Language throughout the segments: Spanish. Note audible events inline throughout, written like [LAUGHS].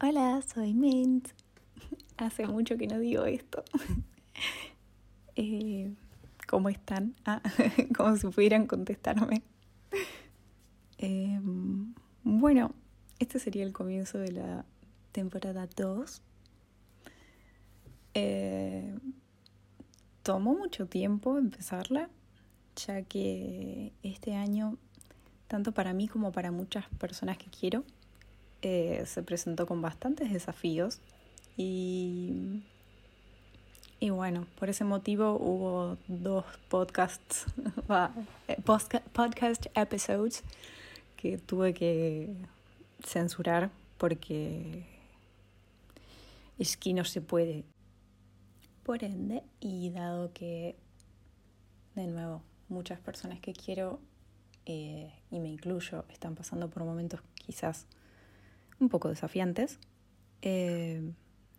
Hola, soy Mint. [LAUGHS] Hace mucho que no digo esto. [LAUGHS] Eh, ¿Cómo están? Ah, [LAUGHS] como si pudieran contestarme. Eh, bueno, este sería el comienzo de la temporada 2. Eh, tomó mucho tiempo empezarla, ya que este año, tanto para mí como para muchas personas que quiero, eh, se presentó con bastantes desafíos y, y bueno, por ese motivo hubo dos podcasts, [LAUGHS] eh, podcast episodes que tuve que censurar porque es que no se puede. Por ende, y dado que, de nuevo, muchas personas que quiero, eh, y me incluyo, están pasando por momentos quizás un poco desafiantes, eh,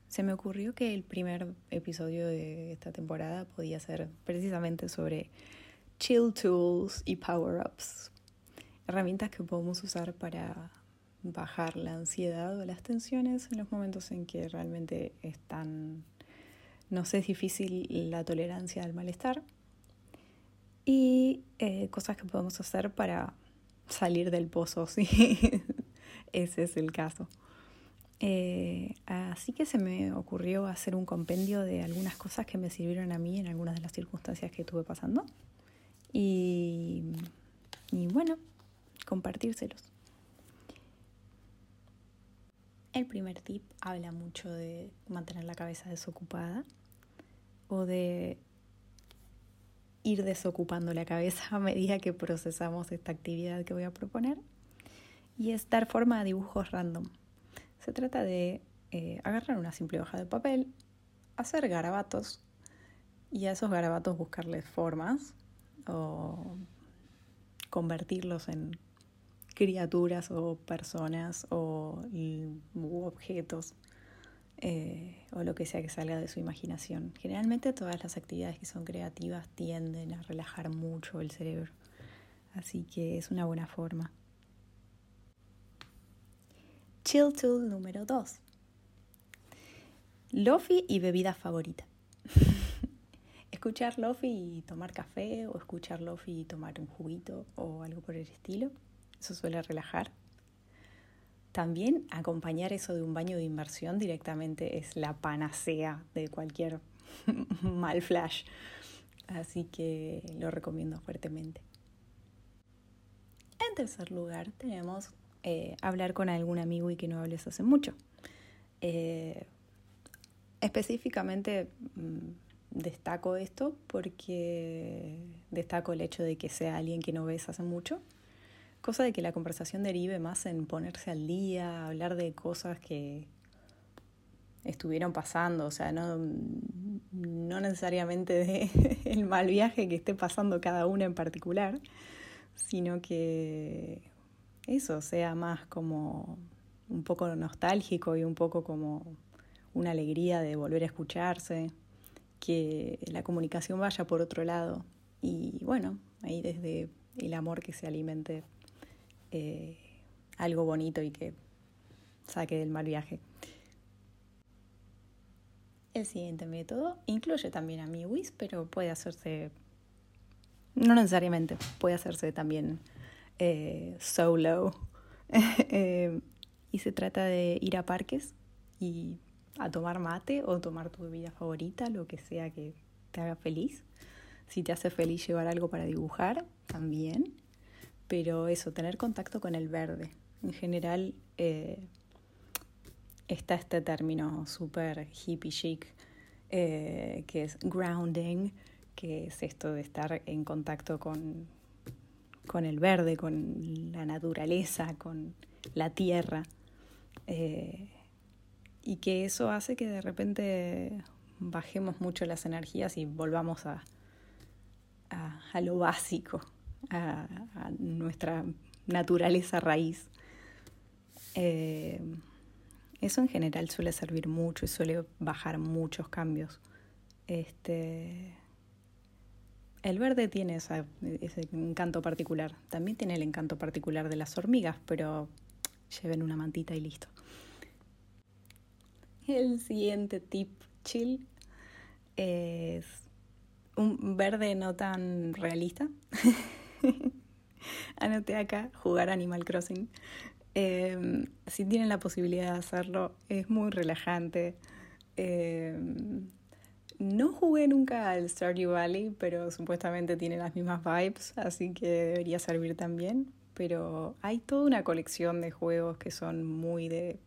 se me ocurrió que el primer episodio de esta temporada podía ser precisamente sobre chill tools y power-ups, herramientas que podemos usar para bajar la ansiedad o las tensiones en los momentos en que realmente están, no sé, es difícil la tolerancia al malestar. Y eh, cosas que podemos hacer para salir del pozo, [LAUGHS] sí, ese es el caso. Eh, así que se me ocurrió hacer un compendio de algunas cosas que me sirvieron a mí en algunas de las circunstancias que estuve pasando. Y, y bueno, compartírselos. El primer tip habla mucho de mantener la cabeza desocupada o de ir desocupando la cabeza a medida que procesamos esta actividad que voy a proponer y es dar forma a dibujos random. Se trata de eh, agarrar una simple hoja de papel, hacer garabatos y a esos garabatos buscarles formas o convertirlos en criaturas o personas o objetos eh, o lo que sea que salga de su imaginación. Generalmente todas las actividades que son creativas tienden a relajar mucho el cerebro, así que es una buena forma. Chill Tool número 2. Lofi y bebida favorita. [LAUGHS] escuchar Lofi y tomar café o escuchar Lofi y tomar un juguito o algo por el estilo. Eso suele relajar. También acompañar eso de un baño de inmersión directamente es la panacea de cualquier [LAUGHS] mal flash. Así que lo recomiendo fuertemente. En tercer lugar tenemos eh, hablar con algún amigo y que no hables hace mucho. Eh, específicamente mm, destaco esto porque destaco el hecho de que sea alguien que no ves hace mucho, cosa de que la conversación derive más en ponerse al día, hablar de cosas que estuvieron pasando, o sea, no, no necesariamente de [LAUGHS] el mal viaje que esté pasando cada uno en particular, sino que eso sea más como un poco nostálgico y un poco como una alegría de volver a escucharse, que la comunicación vaya por otro lado y bueno, ahí desde el amor que se alimente eh, algo bonito y que saque del mal viaje. El siguiente método incluye también a MiWis, pero puede hacerse, no necesariamente, puede hacerse también eh, solo. [LAUGHS] Eh, y se trata de ir a parques y a tomar mate o tomar tu bebida favorita, lo que sea que te haga feliz. Si te hace feliz llevar algo para dibujar, también. Pero eso, tener contacto con el verde. En general eh, está este término súper hippie chic, que es grounding, que es esto de estar en contacto con, con el verde, con la naturaleza, con la tierra. Eh, y que eso hace que de repente bajemos mucho las energías y volvamos a, a, lo básico, a, nuestra naturaleza raíz. Eh, eso en general suele servir mucho y suele bajar muchos cambios. Este, el verde tiene ese encanto particular. También tiene el encanto particular de las hormigas, pero lleven una mantita y listo. El siguiente tip chill es un verde no tan realista. [LAUGHS] Anoté acá jugar Animal Crossing. Em, si tienen la posibilidad de hacerlo, es muy relajante. Em, no jugué nunca al Stardew Valley, pero supuestamente tiene las mismas vibes, así que debería servir también. Pero hay toda una colección de juegos que son muy de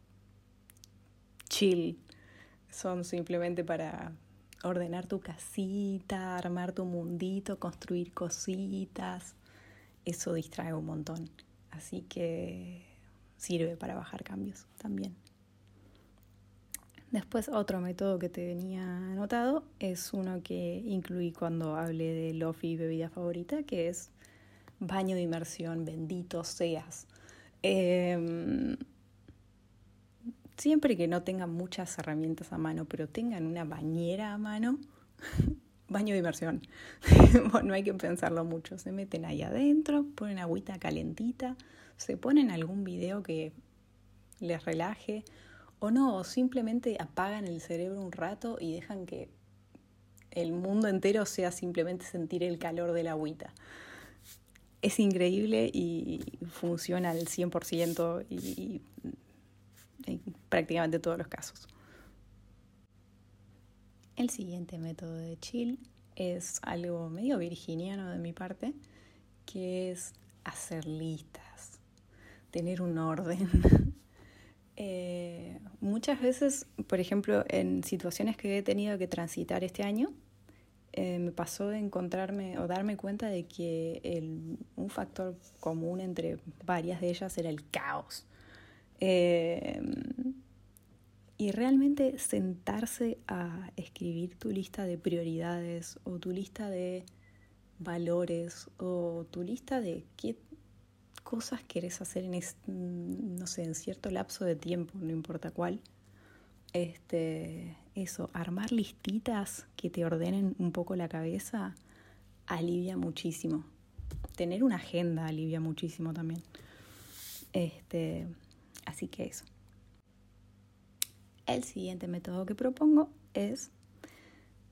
chill. Son simplemente para ordenar tu casita, armar tu mundito, construir cositas. Eso distrae un montón. Así que sirve para bajar cambios también. Después otro método que te venía anotado es uno que incluí cuando hablé de Lofi bebida favorita, que es baño de inmersión, bendito seas. Em, siempre que no tengan muchas herramientas a mano, pero tengan una bañera a mano, [LAUGHS] baño de inmersión. [LAUGHS] no hay que pensarlo mucho. Se meten ahí adentro, ponen agüita calentita, se ponen algún video que les relaje o no, simplemente apagan el cerebro un rato y dejan que el mundo entero sea simplemente sentir el calor de la agüita. Es increíble y funciona al 100% y en prácticamente todos los casos. El siguiente método de chill es algo medio virginiano de mi parte, que es hacer listas, tener un orden. [LAUGHS] Eh, muchas veces, por ejemplo, en situaciones que he tenido que transitar este año, eh, me pasó de encontrarme o darme cuenta de que un factor común entre varias de ellas era el caos. Eh, y realmente sentarse a escribir tu lista de prioridades o tu lista de valores o tu lista de qué cosas querés hacer en, no sé, en cierto lapso de tiempo, no importa cuál. Este, eso, armar listitas que te ordenen un poco la cabeza alivia muchísimo. Tener una agenda alivia muchísimo también. Este, Así que eso. El siguiente método que propongo es,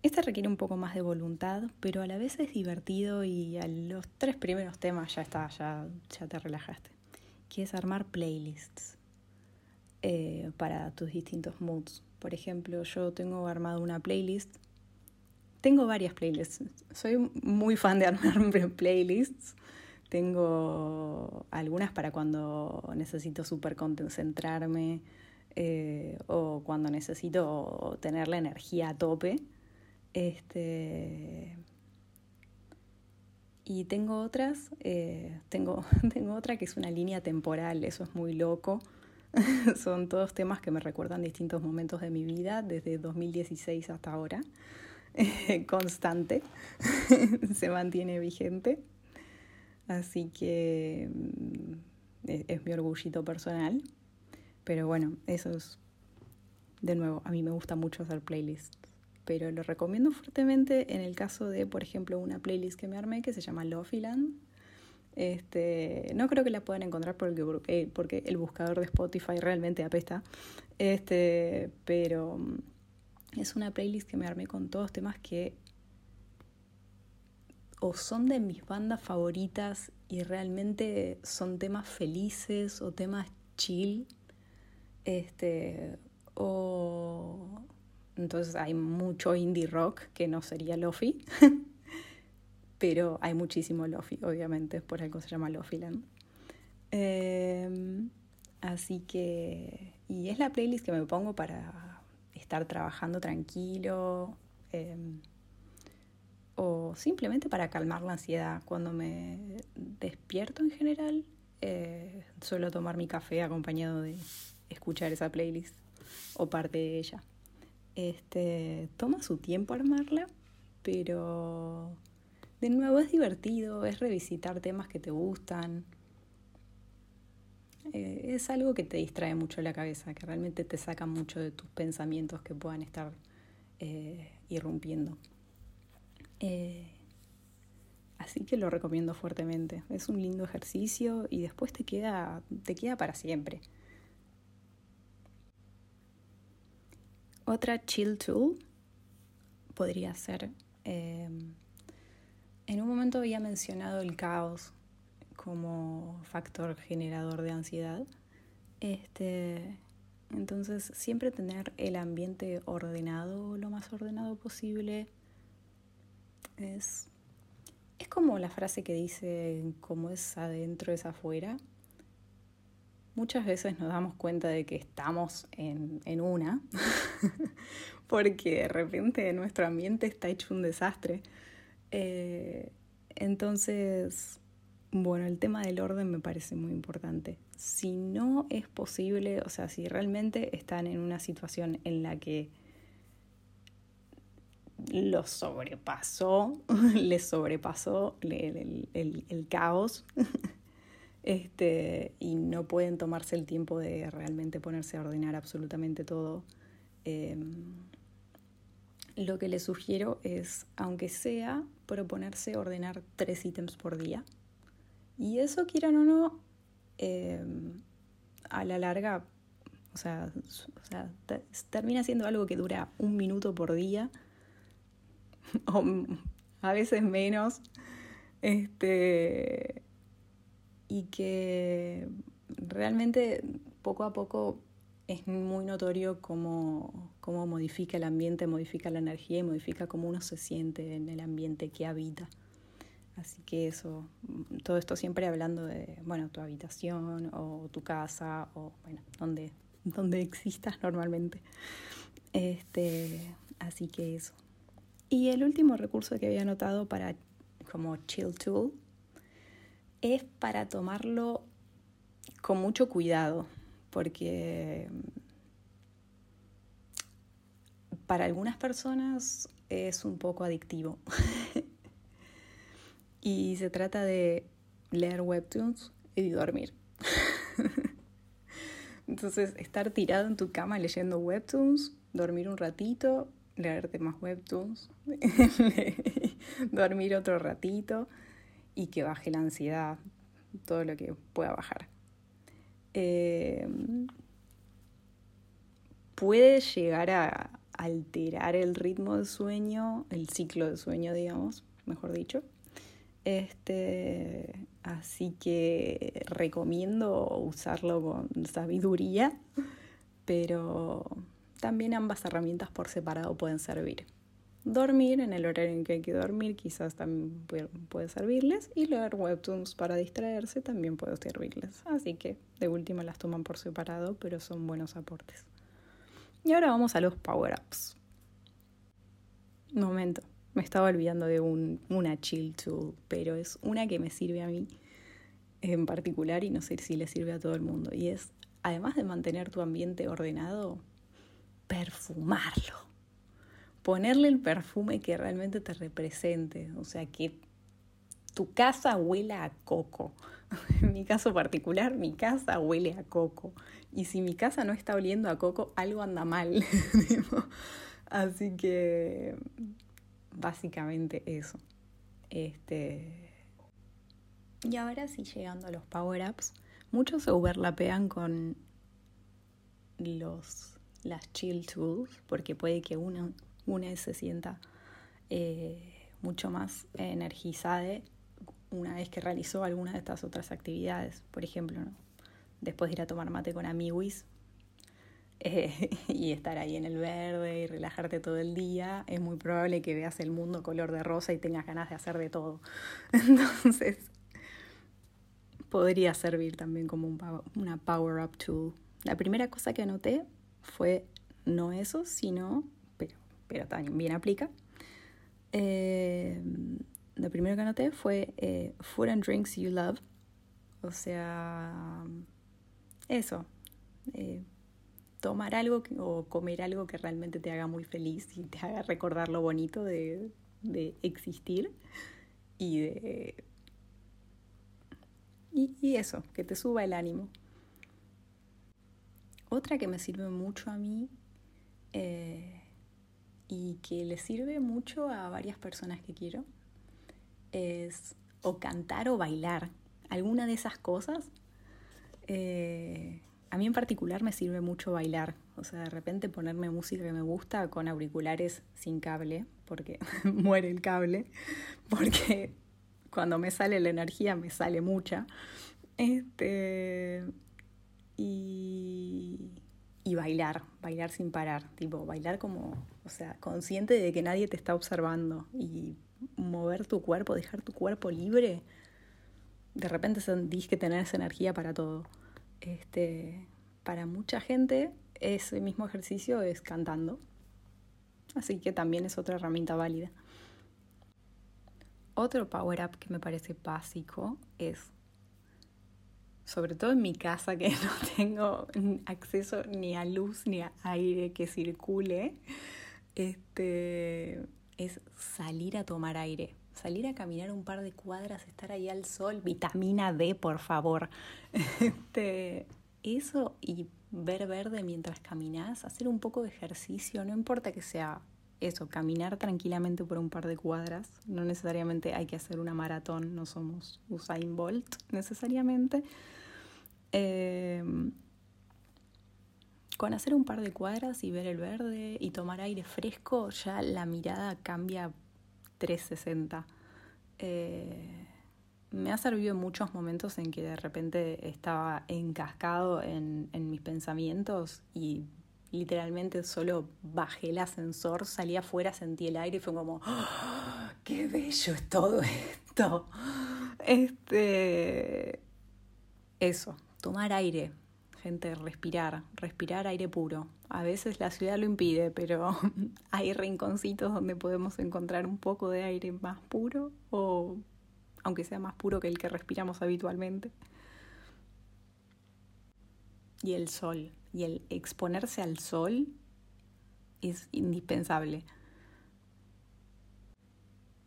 este requiere un poco más de voluntad, pero a la vez es divertido y a los tres primeros temas ya está, ya, ya te relajaste, que es armar playlists eh, para tus distintos moods. Por ejemplo, yo tengo armado una playlist, tengo varias playlists, soy muy fan de armar [LAUGHS] playlists tengo algunas para cuando necesito súper concentrarme eh, o cuando necesito tener la energía a tope. Este, y tengo otras, eh, tengo, [LAUGHS] tengo otra que es una línea temporal, eso es muy loco. [LAUGHS] Son todos temas que me recuerdan distintos momentos de mi vida, desde 2016 hasta ahora. [LAUGHS] Constante, se mantiene vigente. Así que mm, es, mi orgullito personal. Pero bueno, eso es, de nuevo, a mí me gusta mucho hacer playlists. Pero lo recomiendo fuertemente en el caso de, por ejemplo, una playlist que me armé que se llama Lofiland. Este, no creo que la puedan encontrar porque, eh, porque el buscador de Spotify realmente apesta. Este, pero mm, es una playlist que me armé con todos temas que o son de mis bandas favoritas y realmente son temas felices o temas chill. Este, o entonces hay mucho indie rock que no sería lofi, [LAUGHS] pero hay muchísimo lofi, obviamente, por algo se llama Lofiland. Em, así que, y es la playlist que me pongo para estar trabajando tranquilo. Em, o simplemente para calmar la ansiedad. Cuando me despierto en general, eh, suelo tomar mi café acompañado de escuchar esa playlist o parte de ella. Este, toma su tiempo armarla, pero de nuevo es divertido, es revisitar temas que te gustan. Eh, es algo que te distrae mucho la cabeza, que realmente te saca mucho de tus pensamientos que puedan estar eh, irrumpiendo. Eh, así que lo recomiendo fuertemente. Es un lindo ejercicio y después te queda, te queda para siempre. Otra chill tool podría ser, eh, en un momento había mencionado el caos como factor generador de ansiedad. Este, entonces, siempre tener el ambiente ordenado, lo más ordenado posible, es, es como la frase que dice, como es adentro es afuera. Muchas veces nos damos cuenta de que estamos en, en una, [LAUGHS] porque de repente nuestro ambiente está hecho un desastre. Eh, entonces, bueno, el tema del orden me parece muy importante. Si no es posible, o sea, si realmente están en una situación en la que lo sobrepasó, [LAUGHS] les sobrepasó el, el, caos, [LAUGHS] este, y no pueden tomarse el tiempo de realmente ponerse a ordenar absolutamente todo. Em, lo que les sugiero es, aunque sea, proponerse ordenar tres ítems por día. Y eso, quieran o no, em, a la larga, o sea, termina siendo algo que dura un minuto por día, [LAUGHS] o a veces menos, este, y que realmente poco a poco es muy notorio cómo, cómo modifica el ambiente, modifica la energía y modifica cómo uno se siente en el ambiente que habita. Así que eso, todo esto siempre hablando de, bueno, tu habitación o tu casa o, bueno, donde, donde existas normalmente. Este, así que eso. Y el último recurso que había anotado para como chill tool es para tomarlo con mucho cuidado, porque para algunas personas es un poco adictivo. [LAUGHS] Y se trata de leer webtoons y dormir. [LAUGHS] Entonces, estar tirado en tu cama leyendo webtoons, dormir un ratito, leerte más webtoons, [LAUGHS] dormir otro ratito y que baje la ansiedad, todo lo que pueda bajar. Eh, puede llegar a alterar el ritmo del sueño, el ciclo del sueño, digamos, mejor dicho. Este, así que recomiendo usarlo con sabiduría, pero también ambas herramientas por separado pueden servir. Dormir en el horario en que hay que dormir quizás también puede servirles y leer webtoons para distraerse también puede servirles. Así que de última las toman por separado, pero son buenos aportes. Y ahora vamos a los power-ups. Momento me estaba olvidando de un, una chill tool, pero es una que me sirve a mí en particular y no sé si le sirve a todo el mundo. Y es, además de mantener tu ambiente ordenado, perfumarlo. Ponerle el perfume que realmente te represente. O sea, que tu casa huela a coco. [LAUGHS] En mi caso particular, mi casa huele a coco. Y si mi casa no está oliendo a coco, algo anda mal. [LAUGHS] Así que básicamente eso. Este... Y ahora sí, llegando a los power-ups, muchos se overlapean con los, las chill tools, porque puede que una, una se sienta eh, mucho más energizada una vez que realizó alguna de estas otras actividades. Por ejemplo, después de ir a tomar mate con amiguis, eh, [LAUGHS] y estar ahí en el verde y relajarte todo el día, es muy probable que veas el mundo color de rosa y tengas ganas de hacer de todo. [LAUGHS] Entonces, podría servir también como un, una power up tool. La primera cosa que anoté fue no eso, sino, pero, también aplica. Eh, lo primero que anoté fue eh, food and drinks you love. O sea, eso. Eh, tomar algo o comer algo que realmente te haga muy feliz y te haga recordar lo bonito de, existir y de... Y, eso, que te suba el ánimo. Otra que me sirve mucho a mí y que le sirve mucho a varias personas que quiero es o cantar o bailar. Alguna de esas cosas. Eh, a mí en particular me sirve mucho bailar, O sea, de repente ponerme música que me gusta con auriculares sin cable, porque [LAUGHS] muere el cable, porque cuando me sale la energía me sale mucha. Este. Y. Y bailar, bailar sin parar, tipo, bailar como, o sea, consciente de que nadie te está observando y mover tu cuerpo, dejar tu cuerpo libre, de repente sentís que tenés energía para todo. Este, para mucha gente ese mismo ejercicio es cantando. Así que también es otra herramienta válida. Otro power up que me parece básico es, sobre todo en mi casa que [LAUGHS] no tengo acceso ni a luz ni a aire que circule, este, es salir a tomar aire, salir a caminar un par de cuadras, estar ahí al sol, vitamina D, por favor. [LAUGHS] Este, eso y ver verde mientras caminas, hacer un poco de ejercicio, no importa que sea eso, caminar tranquilamente por un par de cuadras, no necesariamente hay que hacer una maratón, no somos Usain Bolt necesariamente. Em, con hacer un par de cuadras y ver el verde y tomar aire fresco, ya la mirada cambia 360. Eh, me ha servido en muchos momentos en que de repente estaba encascado en, en mis pensamientos y literalmente solo bajé el ascensor, salí afuera, sentí el aire y fue como, ¡Oh, ¡qué bello es todo esto! Este, eso, tomar aire, gente, respirar, respirar aire puro. A veces la ciudad lo impide, pero [LAUGHS] hay rinconcitos donde podemos encontrar un poco de aire más puro o aunque sea más puro que el que respiramos habitualmente. Y el sol, y el exponerse al sol es indispensable.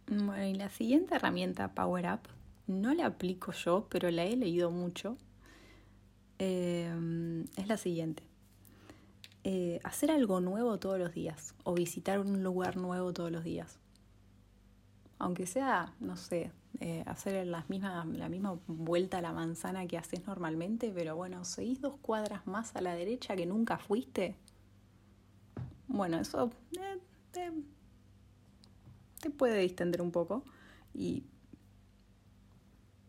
Bueno, y la siguiente herramienta, Power Up, no la aplico yo, pero la he leído mucho. Eh, es la siguiente. Eh, hacer algo nuevo todos los días o visitar un lugar nuevo todos los días. Aunque sea, no sé, eh, hacer la misma vuelta a la manzana que haces normalmente, pero bueno, seguís dos cuadras más a la derecha que nunca fuiste. Bueno, eso te, te puede distender un poco y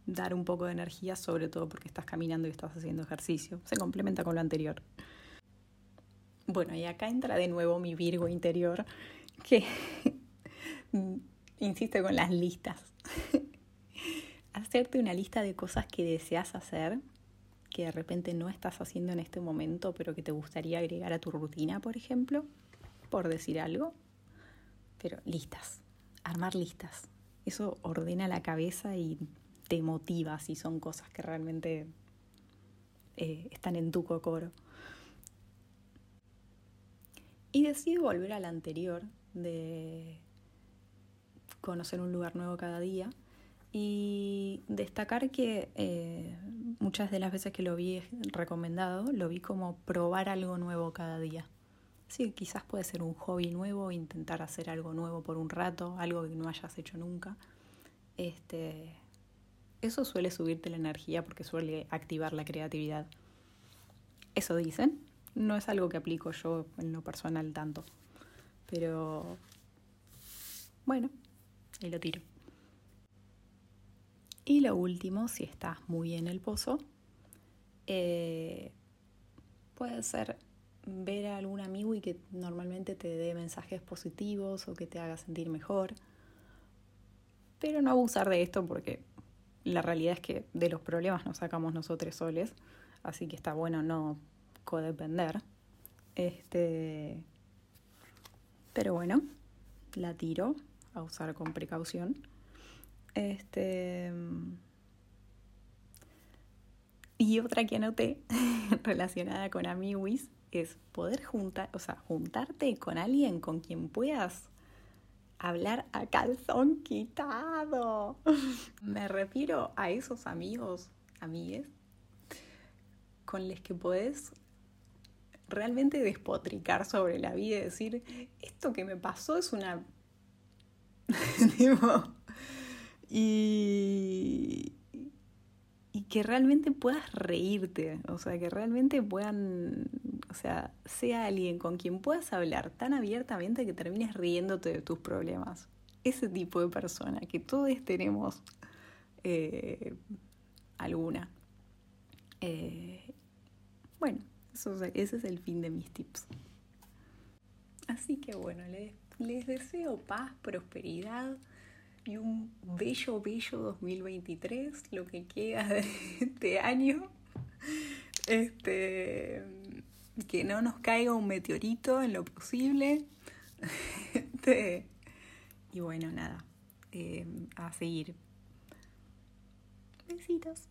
dar un poco de energía, sobre todo porque estás caminando y estás haciendo ejercicio. Se complementa con lo anterior. Bueno, y acá entra de nuevo mi Virgo interior, que [LAUGHS] insiste con las listas. Hacerte una lista de cosas que deseas hacer, que de repente no estás haciendo en este momento, pero que te gustaría agregar a tu rutina, por ejemplo, por decir algo. Pero listas, armar listas. Eso ordena la cabeza y te motiva si son cosas que realmente eh, están en tu cocoro. Y decido volver al anterior de conocer un lugar nuevo cada día y destacar que eh, muchas de las veces que lo vi recomendado, lo vi como probar algo nuevo cada día. Sí, quizás puede ser un hobby nuevo, intentar hacer algo nuevo por un rato, algo que no hayas hecho nunca. Este, eso suele subirte la energía porque suele activar la creatividad. Eso dicen. No es algo que aplico yo en lo personal tanto. Pero bueno, ahí lo tiro. Y lo último, si estás muy en el pozo, eh, puede ser ver a algún amigo y que normalmente te dé mensajes positivos o que te haga sentir mejor. Pero no abusar de esto porque la realidad es que de los problemas nos sacamos nosotros soles, así que está bueno no codepender. Este, pero bueno, la tiro a usar con precaución. Este, y otra que anoté [LAUGHS] relacionada con Amiwis es poder juntar, o sea, juntarte con alguien con quien puedas hablar a calzón quitado. [LAUGHS] Me refiero a esos amigos, amigues, con los que podés realmente despotricar sobre la vida y decir, esto que me pasó es una... [LAUGHS] y, y que realmente puedas reírte, o sea, que realmente puedan O sea, sea alguien con quien puedas hablar tan abiertamente que termines riéndote de tus problemas. Ese tipo de persona que todos tenemos eh, alguna. Eh, bueno, eso, ese es el fin de mis tips. Así que bueno, les, les deseo paz, prosperidad y un bello, bello 2023, lo que queda de este año. Este, que no nos caiga un meteorito en lo posible. Este, y bueno, nada, eh, a seguir. Besitos.